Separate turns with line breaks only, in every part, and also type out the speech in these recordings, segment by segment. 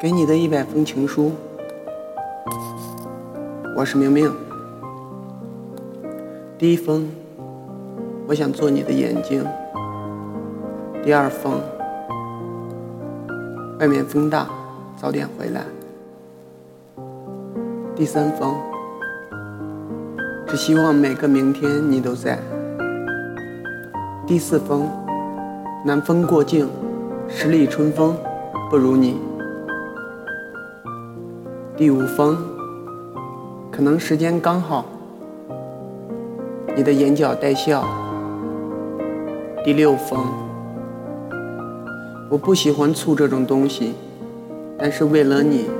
给你的一百封情书，我是明明。第一封，我想做你的眼睛。第二封，外面风大，早点回来。第三封，只希望每个明天你都在。第四封，南风过境，十里春风不如你。第五封，可能时间刚好，你的眼角带笑。第六封，我不喜欢醋这种东西，但是为了你，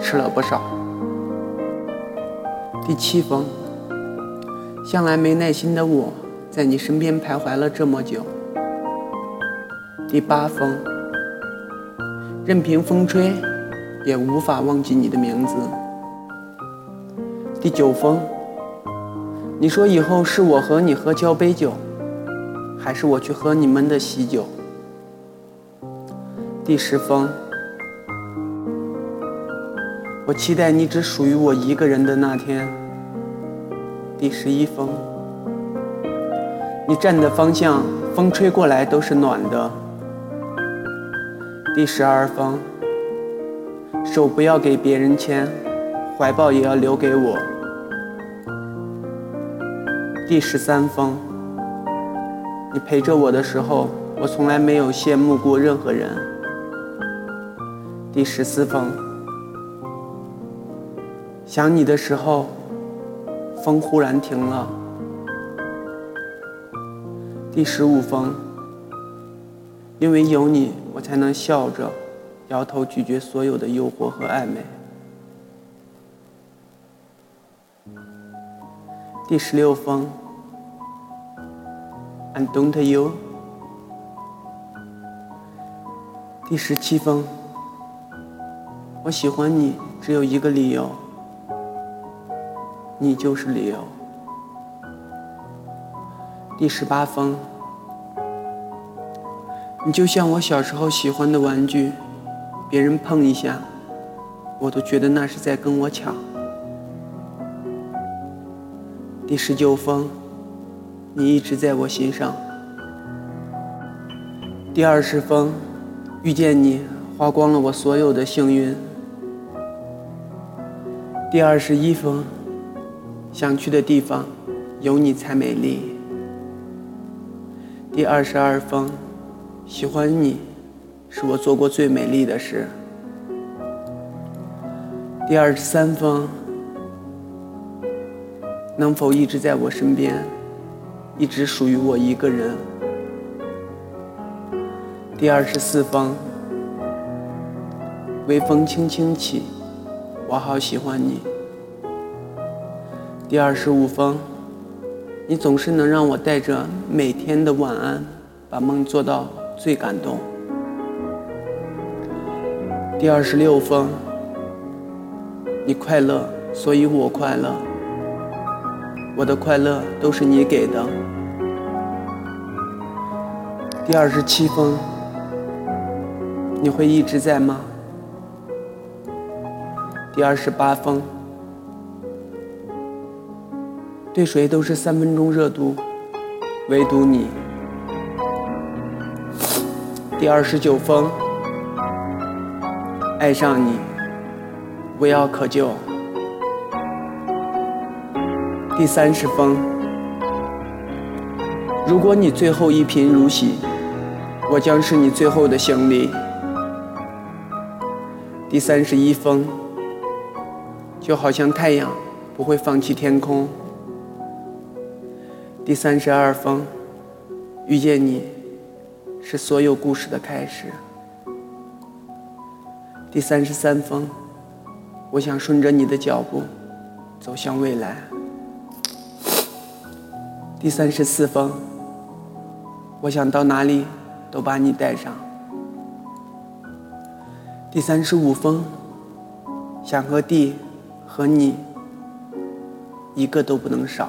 吃了不少。第七封，向来没耐心的我，在你身边徘徊了这么久。第八封，任凭风吹。也无法忘记你的名字。第九封，你说以后是我和你喝交杯酒，还是我去喝你们的喜酒？第十封，我期待你只属于我一个人的那天。第十一封，你站的方向，风吹过来都是暖的。第十二封。手不要给别人牵，怀抱也要留给我。第十三封，你陪着我的时候，我从来没有羡慕过任何人。第十四封，想你的时候，风忽然停了。第十五封，因为有你，我才能笑着。摇头拒绝所有的诱惑和暧昧。第十六封，And don't you？第十七封，我喜欢你只有一个理由，你就是理由。第十八封，你就像我小时候喜欢的玩具。别人碰一下，我都觉得那是在跟我抢。第十九封，你一直在我心上。第二十封，遇见你花光了我所有的幸运。第二十一封，想去的地方有你才美丽。第二十二封，喜欢你。是我做过最美丽的事。第二十三封，能否一直在我身边，一直属于我一个人？第二十四封，微风轻轻起，我好喜欢你。第二十五封，你总是能让我带着每天的晚安，把梦做到最感动。第二十六封，你快乐，所以我快乐。我的快乐都是你给的。第二十七封，你会一直在吗？第二十八封，对谁都是三分钟热度，唯独你。第二十九封。爱上你，无药可救。第三十封，如果你最后一贫如洗，我将是你最后的行李。第三十一封，就好像太阳不会放弃天空。第三十二封，遇见你，是所有故事的开始。第三十三封，我想顺着你的脚步走向未来。第三十四封，我想到哪里都把你带上。第三十五封，想和地和你一个都不能少。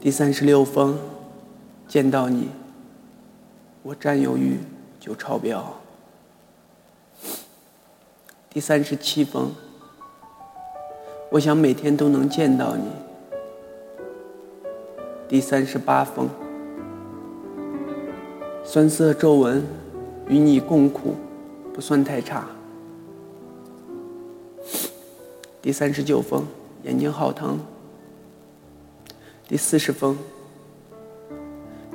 第三十六封，见到你，我占有欲就超标。第三十七封，我想每天都能见到你。第三十八封，酸涩皱纹，与你共苦，不算太差。第三十九封，眼睛好疼。第四十封，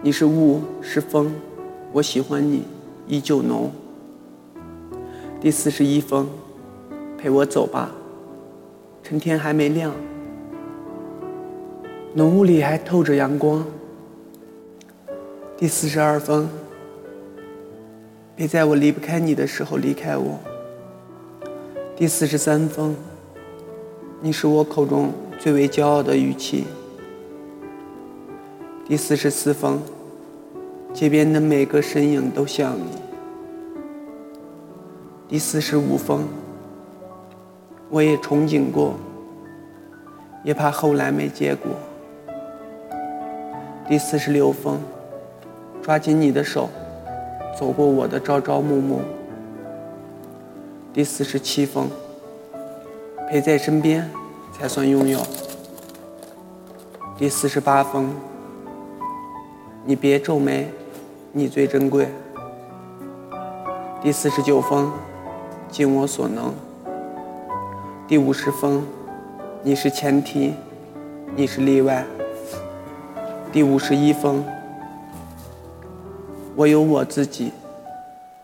你是雾是风，我喜欢你依旧浓。第四十一封，陪我走吧，趁天还没亮，浓雾里还透着阳光。第四十二封，别在我离不开你的时候离开我。第四十三封，你是我口中最为骄傲的语气。第四十四封，街边的每个身影都像你。第四十五封，我也憧憬过，也怕后来没结果。第四十六封，抓紧你的手，走过我的朝朝暮暮。第四十七封，陪在身边才算拥有。第四十八封，你别皱眉，你最珍贵。第四十九封。尽我所能。第五十封，你是前提，你是例外。第五十一封，我有我自己，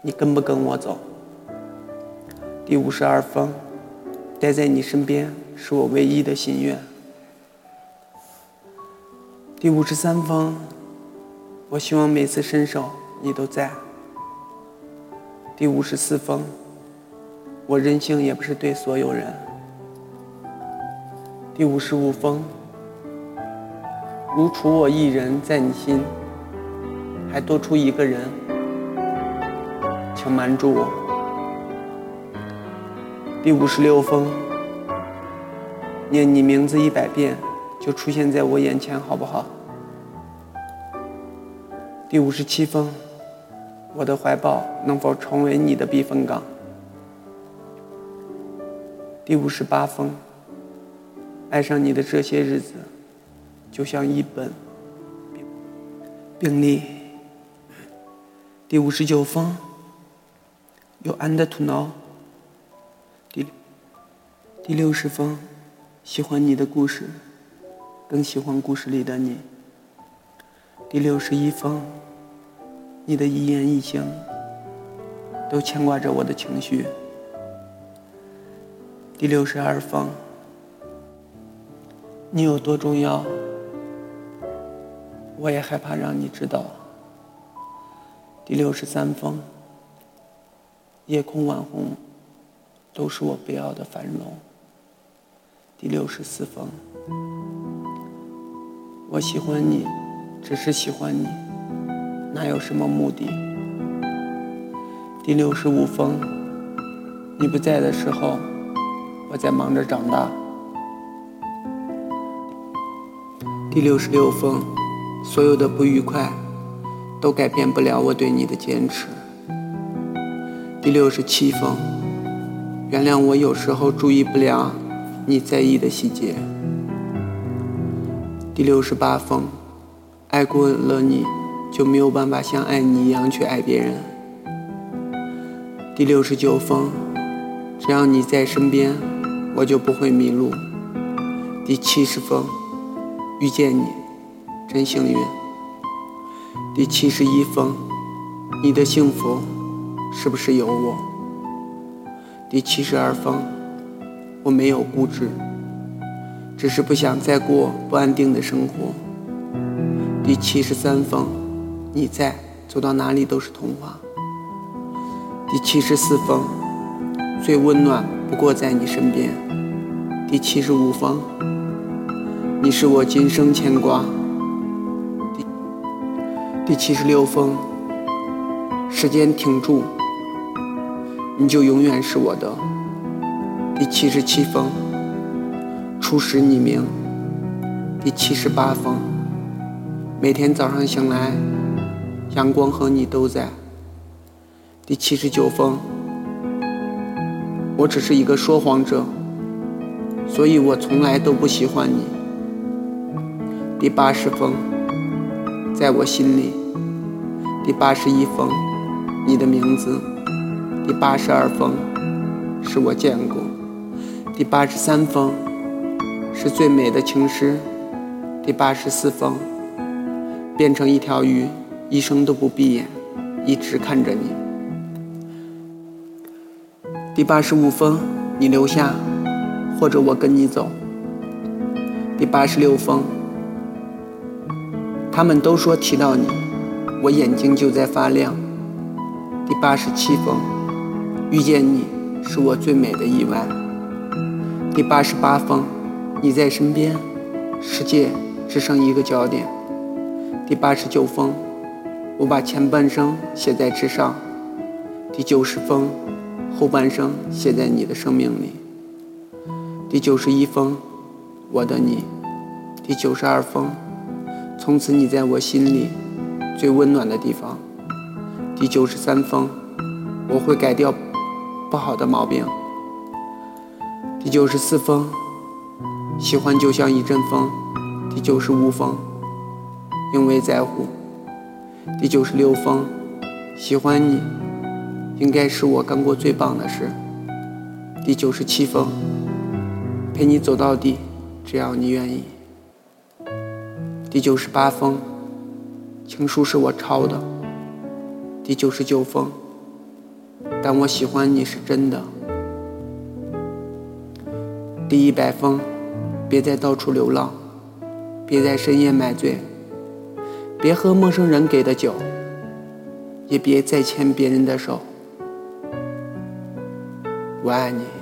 你跟不跟我走？第五十二封，待在你身边是我唯一的心愿。第五十三封，我希望每次伸手你都在。第五十四封。我任性也不是对所有人。第五十五封，如除我一人在你心，还多出一个人，请瞒住我。第五十六封，念你名字一百遍，就出现在我眼前，好不好？第五十七封，我的怀抱能否成为你的避风港？第五十八封，爱上你的这些日子，就像一本病历。第五十九封，有 and to know。第第六十封，喜欢你的故事，更喜欢故事里的你。第六十一封，你的一言一行，都牵挂着我的情绪。第六十二封，你有多重要，我也害怕让你知道。第六十三封，夜空晚虹，都是我不要的繁荣。第六十四封，我喜欢你，只是喜欢你，哪有什么目的？第六十五封，你不在的时候。我在忙着长大。第六十六封，所有的不愉快都改变不了我对你的坚持。第六十七封，原谅我有时候注意不了你在意的细节。第六十八封，爱过了你就没有办法像爱你一样去爱别人。第六十九封，只要你在身边。我就不会迷路。第七十封，遇见你，真幸运。第七十一封，你的幸福是不是有我？第七十二封，我没有固执，只是不想再过不安定的生活。第七十三封，你在，走到哪里都是童话。第七十四封，最温暖不过在你身边。第七十五封，你是我今生牵挂。第第七十六封，时间停住，你就永远是我的。第七十七封，初识你名。第七十八封，每天早上醒来，阳光和你都在。第七十九封，我只是一个说谎者，所以我从来都不喜欢你。第八十封，在我心里。第八十一封，你的名字。第八十二封，是我见过。第八十三封，是最美的情诗。第八十四封，变成一条鱼，一生都不闭眼，一直看着你。第八十五封，你留下，或者我跟你走。第八十六封，他们都说提到你，我眼睛就在发亮。第八十七封，遇见你是我最美的意外。第八十八封，你在身边，世界。只剩一个焦点。第八十九封，我把前半生写在纸上。第九十封，后半生写在你的生命里。第九十一封，我的你。第九十二封，从此你在我心里最温暖的地方。第九十三封，我会改掉不好的毛病。第九十四封，喜欢就像一阵风。第九十五封，因为在乎。第九十六封，喜欢你，应该是我干过最棒的事。第九十七封，陪你走到底，只要你愿意。第九十八封，情书是我抄的。第九十九封，但我喜欢你是真的。第一百封，别再到处流浪。别在深夜买醉，别喝陌生人给的酒，也别再牵别人的手。我爱你。